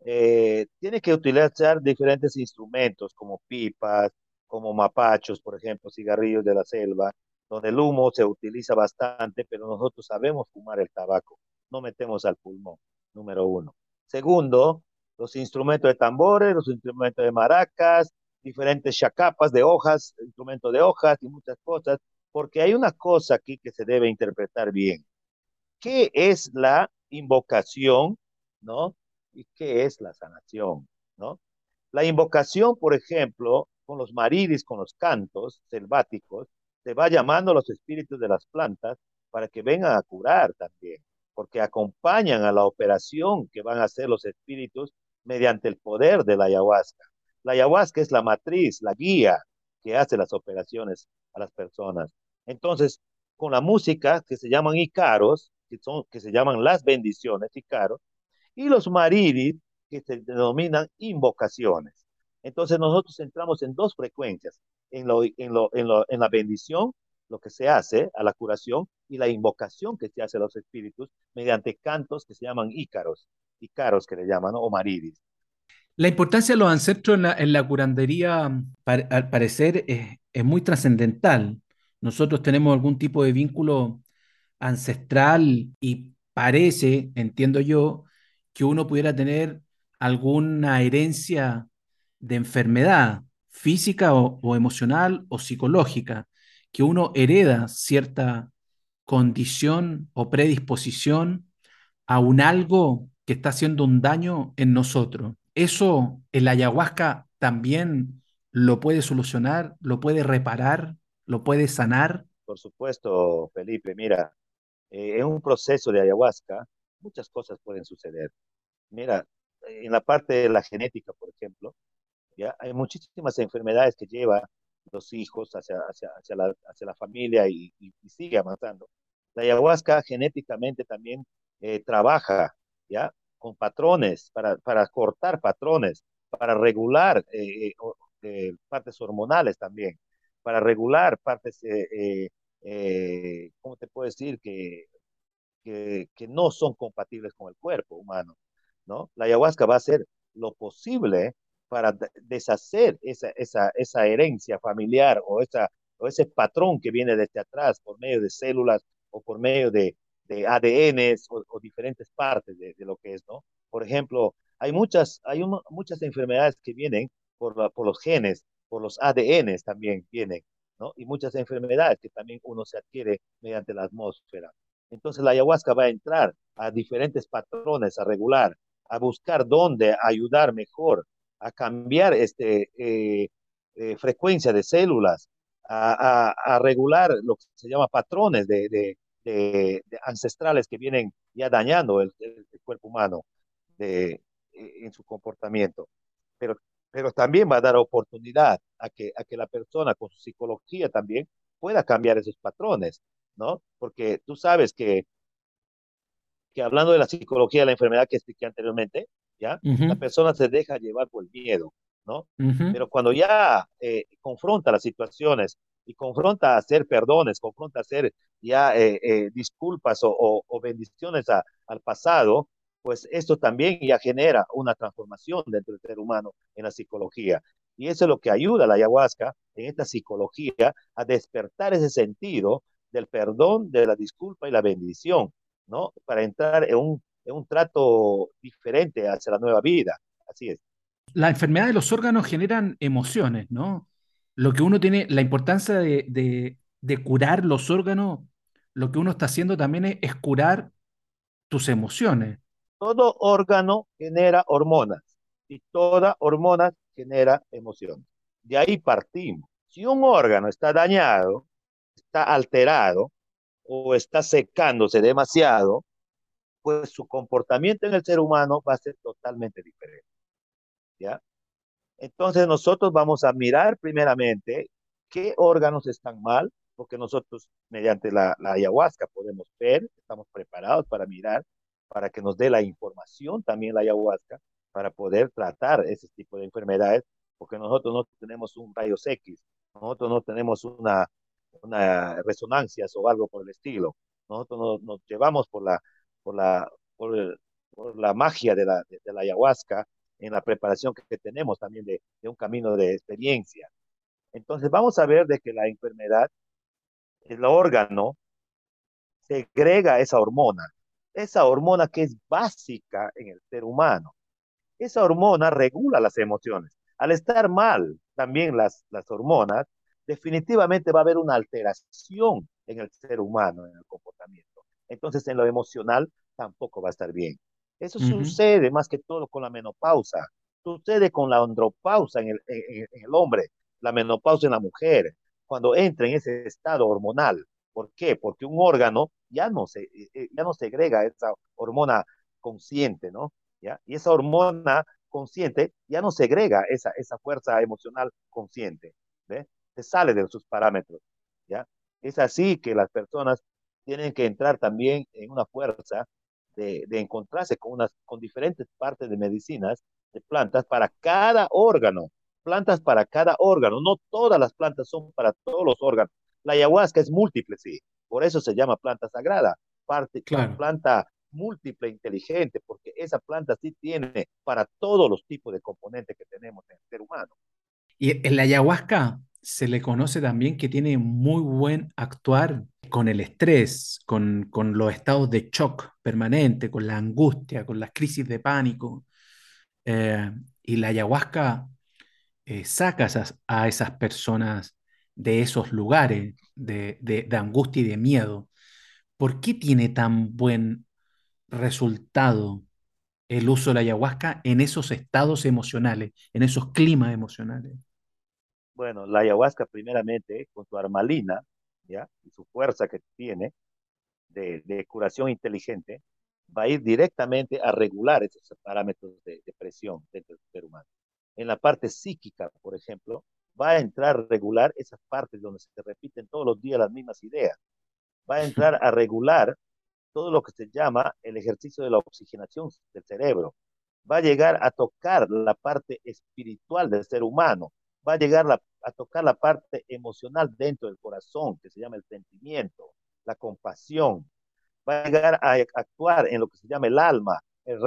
eh, tiene que utilizar diferentes instrumentos como pipas, como mapachos, por ejemplo, cigarrillos de la selva, donde el humo se utiliza bastante, pero nosotros sabemos fumar el tabaco, no metemos al pulmón, número uno. Segundo, los instrumentos de tambores, los instrumentos de maracas, diferentes chacapas de hojas, instrumentos de hojas y muchas cosas, porque hay una cosa aquí que se debe interpretar bien. ¿Qué es la invocación, no? ¿Y qué es la sanación, no? La invocación, por ejemplo, con los maridis, con los cantos selváticos, se va llamando a los espíritus de las plantas para que vengan a curar también, porque acompañan a la operación que van a hacer los espíritus mediante el poder de la ayahuasca. La ayahuasca es la matriz, la guía que hace las operaciones a las personas. Entonces, con la música que se llaman icaros, que, son, que se llaman las bendiciones, icaros, y los maridis, que se denominan invocaciones. Entonces nosotros entramos en dos frecuencias, en, lo, en, lo, en, lo, en la bendición, lo que se hace a la curación, y la invocación que se hace a los espíritus mediante cantos que se llaman ícaros, ícaros que le llaman, ¿no? o maridis. La importancia de los ancestros en la, en la curandería, al parecer, es, es muy trascendental. Nosotros tenemos algún tipo de vínculo ancestral y parece, entiendo yo, que uno pudiera tener alguna herencia de enfermedad física o, o, emocional o psicológica, que uno hereda cierta condición o predisposición a un algo que está haciendo un daño en nosotros. Eso el ayahuasca también lo puede solucionar, lo puede reparar, lo puede sanar. Por supuesto, Felipe, mira, eh, en un proceso de ayahuasca, muchas cosas pueden suceder. Mira, en la parte de la genética, por ejemplo, ya hay muchísimas enfermedades que lleva los hijos hacia, hacia, hacia, la, hacia la familia y, y, y, sigue avanzando. La ayahuasca genéticamente también eh, trabaja, ¿ya? Con patrones, para, para cortar patrones, para regular eh, eh, partes hormonales también, para regular partes, ¿cómo te puedo decir? Que, que, que, no son compatibles con el cuerpo humano, ¿no? La ayahuasca va a hacer lo posible para deshacer esa, esa, esa herencia familiar o, esa, o ese patrón que viene desde atrás por medio de células o por medio de, de ADN o, diferentes partes de, de, lo que es, ¿no? Por ejemplo, hay muchas, hay un, muchas enfermedades que vienen por, la, por los genes, por los ADN también vienen, ¿no? Y muchas enfermedades que también uno se adquiere mediante la atmósfera. Entonces la ayahuasca va a entrar a diferentes patrones, a regular, a buscar dónde ayudar mejor a cambiar este, eh, eh, frecuencia de células, a, a, a, regular lo que se llama patrones de, de, de, de ancestrales que vienen ya dañando el, el, el cuerpo humano de, en su comportamiento. Pero, pero también va a dar oportunidad a que, a que la persona con su psicología también pueda cambiar esos patrones, ¿no? Porque tú sabes que, que hablando de la psicología de la enfermedad que expliqué anteriormente, ¿ya? Uh -huh. La persona se deja llevar por el miedo, ¿no? Uh -huh. Pero cuando ya eh, confronta las situaciones y confronta a hacer perdones, confronta a hacer ya eh, eh, disculpas o, o, o bendiciones a, al pasado, pues esto también ya genera una transformación dentro del ser humano en la psicología. Y eso es lo que ayuda a la ayahuasca en esta psicología a despertar ese sentido del perdón, de la disculpa y la bendición, ¿no? Para entrar en un, en un trato diferente hacia la nueva vida. Así es. La enfermedad de los órganos generan emociones, ¿no? Lo que uno tiene, la importancia de, de, curar los órganos, lo que uno está haciendo también es curar tus emociones. Todo órgano genera hormonas y toda hormona genera emociones. De ahí partimos. Si un órgano está dañado, está alterado o está secándose demasiado, pues su comportamiento en el ser humano va a ser totalmente diferente. ¿Ya? Entonces nosotros vamos a mirar primeramente qué órganos están mal, porque nosotros mediante la, la ayahuasca podemos ver, estamos preparados para mirar, para que nos dé la información también la ayahuasca, para poder tratar ese tipo de enfermedades, porque nosotros no tenemos un rayos X, nosotros no tenemos una, una resonancia o algo por el estilo, nosotros nos, nos llevamos por la, por la, por, la magia de la, de, la ayahuasca, en la preparación que, que tenemos también de, de, un camino de experiencia. Entonces vamos a ver de que la enfermedad, el órgano, segrega esa hormona, esa hormona que es básica en el ser humano. Esa hormona regula las emociones. Al estar mal también las, las hormonas, definitivamente va a haber una alteración en el ser humano, en el comportamiento. Entonces en lo emocional tampoco va a estar bien. Eso uh -huh. sucede más que todo con la menopausa, sucede con la andropausa en el, en, en el, hombre, la menopausa en la mujer, cuando entra en ese estado hormonal. ¿Por qué? Porque un órgano ya no se, eh, eh, ya no segrega esa hormona consciente, ¿no? ¿Ya? Y esa hormona consciente ya no segrega esa, esa fuerza emocional consciente, ¿ve? Se sale de sus parámetros, ¿ya? Es así que las personas tienen que entrar también en una fuerza de, de, encontrarse con, unas, con diferentes partes de medicinas, de plantas para cada órgano, plantas para cada órgano, no todas las plantas son para todos los órganos. La ayahuasca es múltiple, sí, por eso se llama planta sagrada, parte, claro. planta múltiple inteligente, porque esa planta sí tiene para todos los tipos de componentes que tenemos en el ser humano. Y en la ayahuasca se le conoce también que tiene muy buen actuar con el estrés, con, con los estados de shock permanente, con la angustia, con las crisis de pánico. Eh, y la ayahuasca eh, saca a esas, a esas, personas de esos lugares de, de, de, angustia y de miedo. ¿Por qué tiene tan buen resultado el uso de la ayahuasca en esos estados emocionales, en esos climas emocionales? Bueno, la ayahuasca primeramente, con su armalina, ¿ya? y su fuerza que tiene de, de, curación inteligente, va a ir directamente a regular esos parámetros de, de presión dentro del ser humano. En la parte psíquica, por ejemplo, va a entrar a regular esas partes donde se repiten todos los días las mismas ideas. va a entrar a regular todo lo que se llama el ejercicio de la oxigenación del cerebro. Va a llegar a tocar la parte espiritual del ser humano, va a llegar a tocar la parte emocional dentro del corazón, que se llama el sentimiento, la compasión, va a llegar a actuar en lo que se llama el alma,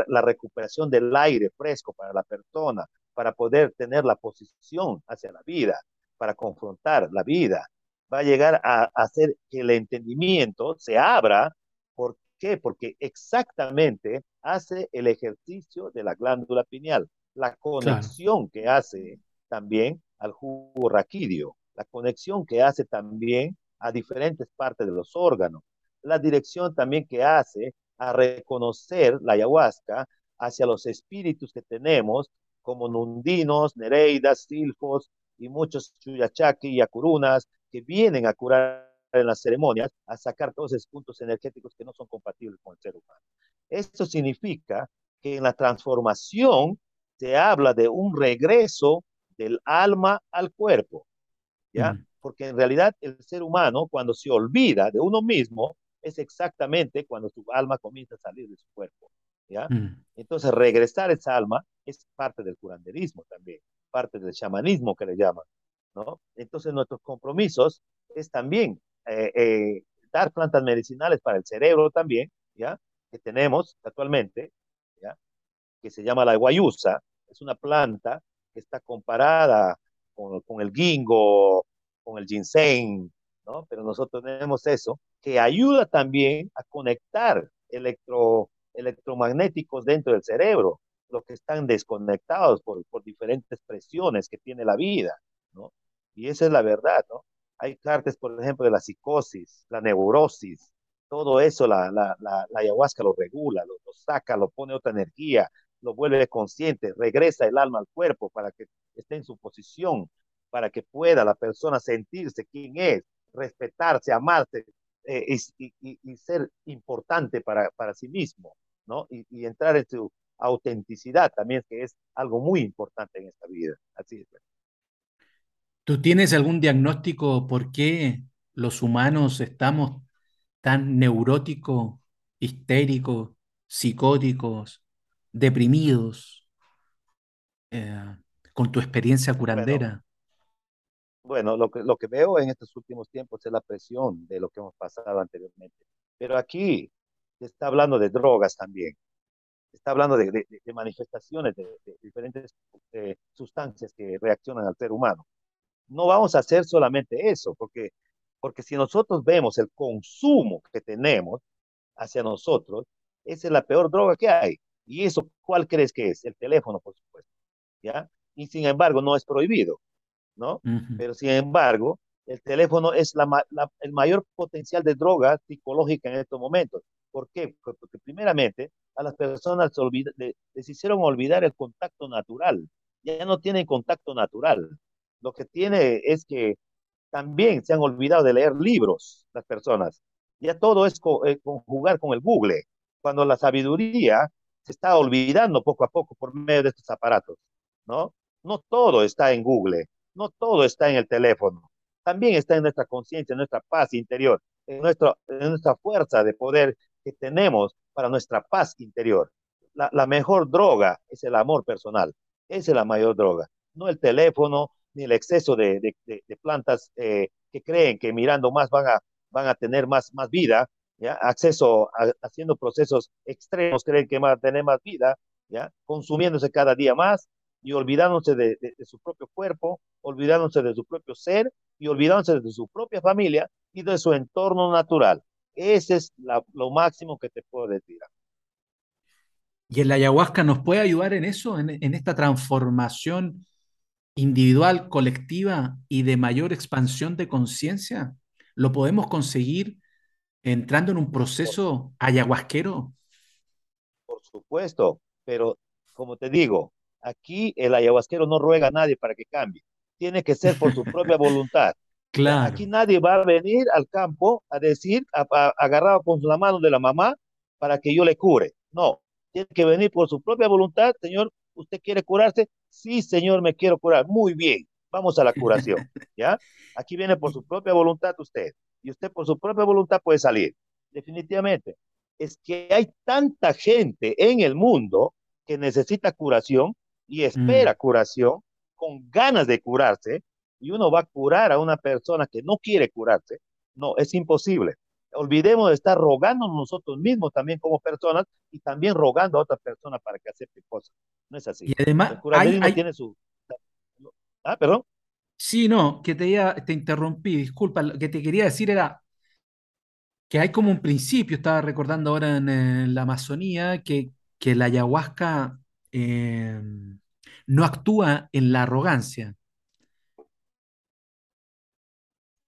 la recuperación del aire fresco para la persona, para poder tener la posición hacia la vida, para confrontar la vida. Va a llegar a, hacer que el entendimiento se abra. ¿Por qué? Porque exactamente hace el ejercicio de la glándula pineal, la conexión que hace también al jugo raquídeo, la conexión que hace también a diferentes partes de los órganos, la dirección también que hace a reconocer la ayahuasca hacia los espíritus que tenemos, como nundinos, nereidas, silfos y muchos chuyachaki y acurunas que vienen a curar en las ceremonias, a sacar todos esos puntos energéticos que no son compatibles con el ser humano. Esto significa que en la transformación se habla de un regreso del alma al cuerpo, ¿ya? Mm. Porque en realidad el ser humano, cuando se olvida de uno mismo, es exactamente cuando su alma comienza a salir de su cuerpo. ¿Ya? Mm. Entonces, regresar esa alma es parte del curanderismo también, parte del chamanismo que le llaman. ¿no? Entonces, nuestros compromisos es también eh, eh, dar plantas medicinales para el cerebro también, ¿ya? que tenemos actualmente, ¿ya? que se llama la guayusa, es una planta que está comparada con, con el gingo, con el ginseng, ¿no? pero nosotros tenemos eso, que ayuda también a conectar electro, electromagnéticos dentro del cerebro, los que están desconectados por, por diferentes presiones que tiene la vida, ¿no? Y esa es la verdad, ¿no? Hay cartas, por ejemplo, de la psicosis, la neurosis, todo eso la, la, la, ayahuasca lo regula, lo, saca, lo pone otra energía, lo vuelve consciente, regresa el alma al cuerpo para que esté en su posición, para que pueda la persona sentirse quién es, respetarse, amarse, eh, y, ser importante para, para sí mismo, ¿no? Y, entrar en su autenticidad también, que es algo muy importante en esta vida. Así es. ¿Tú tienes algún diagnóstico por qué los humanos estamos tan neuróticos, histéricos, psicóticos, deprimidos, eh, con tu experiencia curandera? bueno, lo que, lo que veo en estos últimos tiempos es la presión de lo que hemos pasado anteriormente. Pero aquí se está hablando de drogas también. Se está hablando de, de, manifestaciones de, diferentes eh, sustancias que reaccionan al ser humano. No vamos a hacer solamente eso, porque, porque si nosotros vemos el consumo que tenemos hacia nosotros, esa es la peor droga que hay. ¿Y eso cuál crees que es? El teléfono, por supuesto. ¿Ya? Y sin embargo, no es prohibido. ¿No? Pero sin embargo, el teléfono es la, el mayor potencial de droga psicológica en estos momentos. ¿Por qué? Porque primeramente a las personas les hicieron olvidar el contacto natural. Ya no tienen contacto natural. Lo que tiene es que también se han olvidado de leer libros las personas. Ya todo es eh, jugar con el Google, cuando la sabiduría se está olvidando poco a poco por medio de estos aparatos, ¿no? No todo está en Google. No todo está en el teléfono, también está en nuestra conciencia, en nuestra paz interior, en, nuestro, en nuestra fuerza de poder que tenemos para nuestra paz interior. La, la mejor droga es el amor personal, es la mayor droga, no el teléfono ni el exceso de, de, de, plantas eh, que creen que mirando más van a, van a tener más, más vida, ¿ya? acceso haciendo procesos extremos, creen que van a tener más vida, ¿ya? consumiéndose cada día más y olvidándose de, de, su propio cuerpo, olvidándose de su propio ser y olvidándose de su propia familia y de su entorno natural. Ese es lo máximo que te puedo decir. ¿Y el ayahuasca nos puede ayudar en eso, en, en esta transformación individual, colectiva y de mayor expansión de conciencia? ¿Lo podemos conseguir entrando en un proceso ayahuasquero? Por supuesto, pero como te digo, Aquí el ayahuasquero no ruega a nadie para que cambie. Tiene que ser por su propia voluntad. Claro. Aquí nadie va a venir al campo a decir, agarrado con la mano de la mamá, para que yo le cure. No, tiene que venir por su propia voluntad. Señor, ¿usted quiere curarse? Sí, señor, me quiero curar. Muy bien, vamos a la curación. ¿Ya? Aquí viene por su propia voluntad usted. y usted por su propia voluntad puede salir. Definitivamente. Es que hay tanta gente en el mundo que necesita curación y espera mm. curación con ganas de curarse y uno va a curar a una persona que no quiere curarse. No, es imposible. Olvidemos de estar rogando nosotros mismos también como personas y también rogando a otras personas para que acepten cosas. No es así. Y además, el tiene su... Ah, perdón. Sí, no, que te, te interrumpí, disculpa, lo que te quería decir era que hay como un principio, estaba recordando ahora en, la Amazonía, que, que la ayahuasca eh, no actúa en la arrogancia.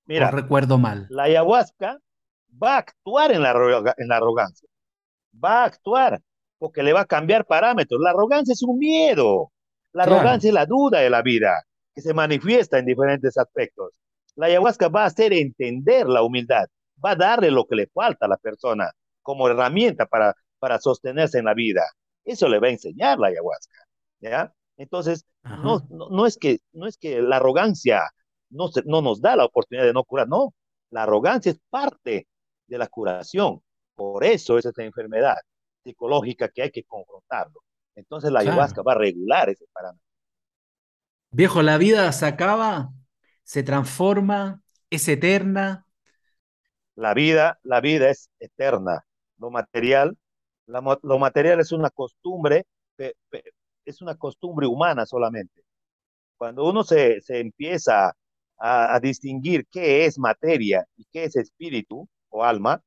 Mira, recuerdo mal. La ayahuasca va a actuar en la, en la arrogancia. Va a actuar porque le va a cambiar parámetros. La arrogancia es un miedo. La arrogancia es la duda de la vida que se manifiesta en diferentes aspectos. La ayahuasca va a hacer entender la humildad, va a darle lo que le falta a la persona como herramienta para, para sostenerse en la vida. Eso le va a enseñar la ayahuasca. ¿ya? Entonces, no, no, es que, no es que la arrogancia no, no nos da la oportunidad de no curar, no. La arrogancia es parte de la curación. Por eso es esta enfermedad psicológica que hay que confrontarlo. Entonces la ayahuasca va a regular ese parámetro. Viejo, la vida se acaba, se transforma, es eterna. La vida, la vida es eterna. Lo material, lo material es una costumbre es una costumbre humana solamente. Cuando uno se, se empieza a, distinguir qué es materia y qué es espíritu o alma,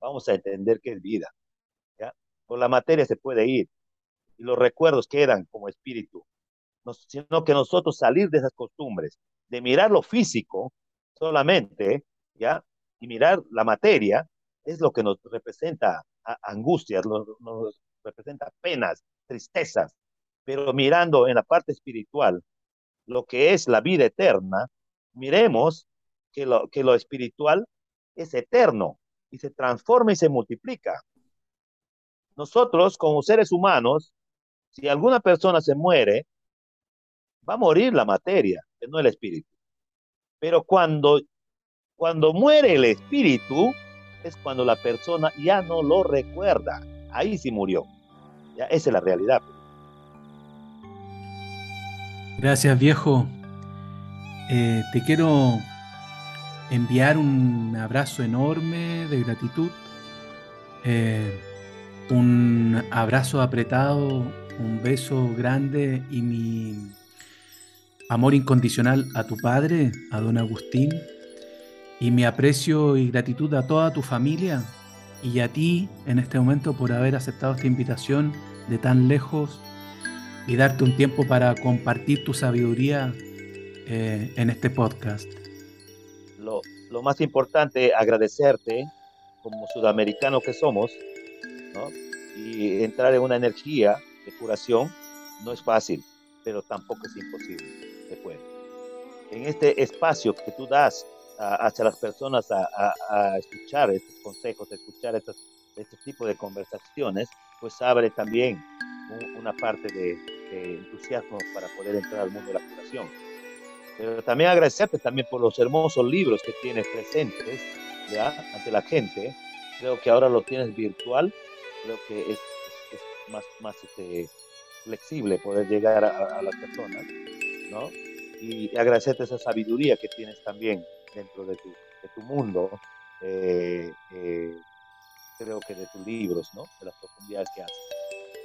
vamos a entender qué es vida. ¿ya? Con la materia se puede ir y los recuerdos quedan como espíritu, sino que nosotros salir de esas costumbres, de mirar lo físico solamente, ¿ya? Y mirar la materia, es lo que nos representa angustias, nos, representa penas, tristezas, pero mirando en la parte espiritual lo que es la vida eterna, miremos que lo, que lo espiritual es eterno y se transforma y se multiplica. Nosotros como seres humanos, si alguna persona se muere, va a morir la materia, no el espíritu. Pero cuando, cuando muere el espíritu, es cuando la persona ya no lo recuerda. Ahí sí murió. Ya, esa es la realidad. Gracias, viejo. Eh, te quiero enviar un abrazo enorme de gratitud, eh, un abrazo apretado, un beso grande y mi amor incondicional a tu padre, a don Agustín, y mi aprecio y gratitud a toda tu familia y a ti en este momento por haber aceptado esta invitación de tan lejos y darte un tiempo para compartir tu sabiduría eh, en este podcast. Lo, más importante, agradecerte como sudamericano que somos, y entrar en una energía de curación no es fácil, pero tampoco es imposible, se puede. En este espacio que tú das hacia las personas a, escuchar estos consejos, a escuchar estos, este tipo de conversaciones, pues abre también una parte de, entusiasmo para poder entrar al mundo de la curación. Pero también agradecerte también por los hermosos libros que tienes presentes ¿ya? ante la gente. Creo que ahora lo tienes virtual, creo que es, más, más este, flexible poder llegar a, a, las personas, ¿no? Y agradecerte esa sabiduría que tienes también dentro de tu, de tu mundo, eh, eh, creo que de tus libros, ¿no? de las profundidades que haces.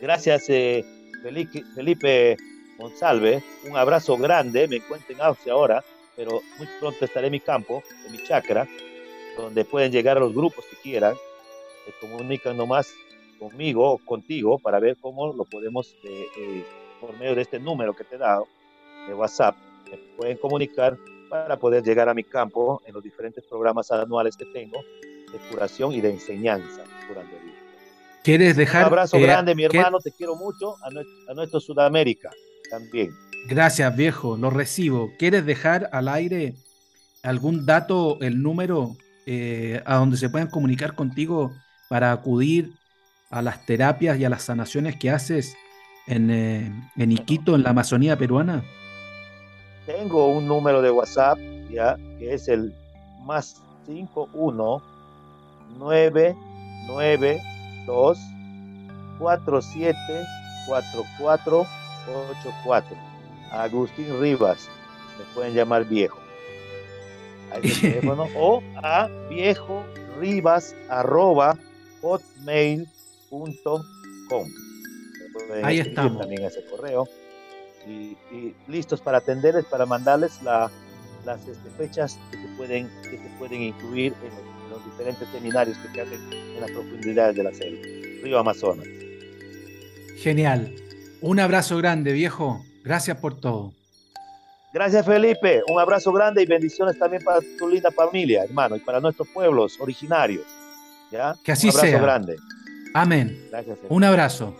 Gracias, eh, Felipe, Felipe Monsalve. Un abrazo grande. Me encuentro en Austria ahora, pero muy pronto estaré en mi campo, en mi chacra, donde pueden llegar a los grupos que quieran. Se comunican nomás conmigo o contigo para ver cómo lo podemos, por medio de este número que te he dado de WhatsApp, me pueden comunicar para poder llegar a mi campo en los diferentes programas anuales que tengo de curación y de enseñanza ¿Quieres dejar? Un abrazo eh, grande, mi hermano, te quiero mucho, a nuestro, Sudamérica también. Gracias, viejo, lo recibo. ¿Quieres dejar al aire algún dato, el número eh, a donde se puedan comunicar contigo para acudir a las terapias y a las sanaciones que haces en, eh, en Iquito, en la Amazonía peruana? Tengo un número de WhatsApp, ya, que es el más 51 992 47 44 84. Agustín Rivas, me pueden llamar viejo. A ese teléfono o a viejo rivas arroba hotmail.com. Ahí estamos. También ese correo. Y, listos para atenderles, para mandarles la, las este, fechas que se pueden, que se pueden incluir en los, diferentes seminarios que se hacen en las profundidades de la selva, Río Amazonas. Genial. Un abrazo grande, viejo. Gracias por todo. Gracias, Felipe. Un abrazo grande y bendiciones también para tu linda familia, hermano, y para nuestros pueblos originarios. ¿Ya? Que así Un abrazo sea. grande. Amén. Gracias. Un abrazo.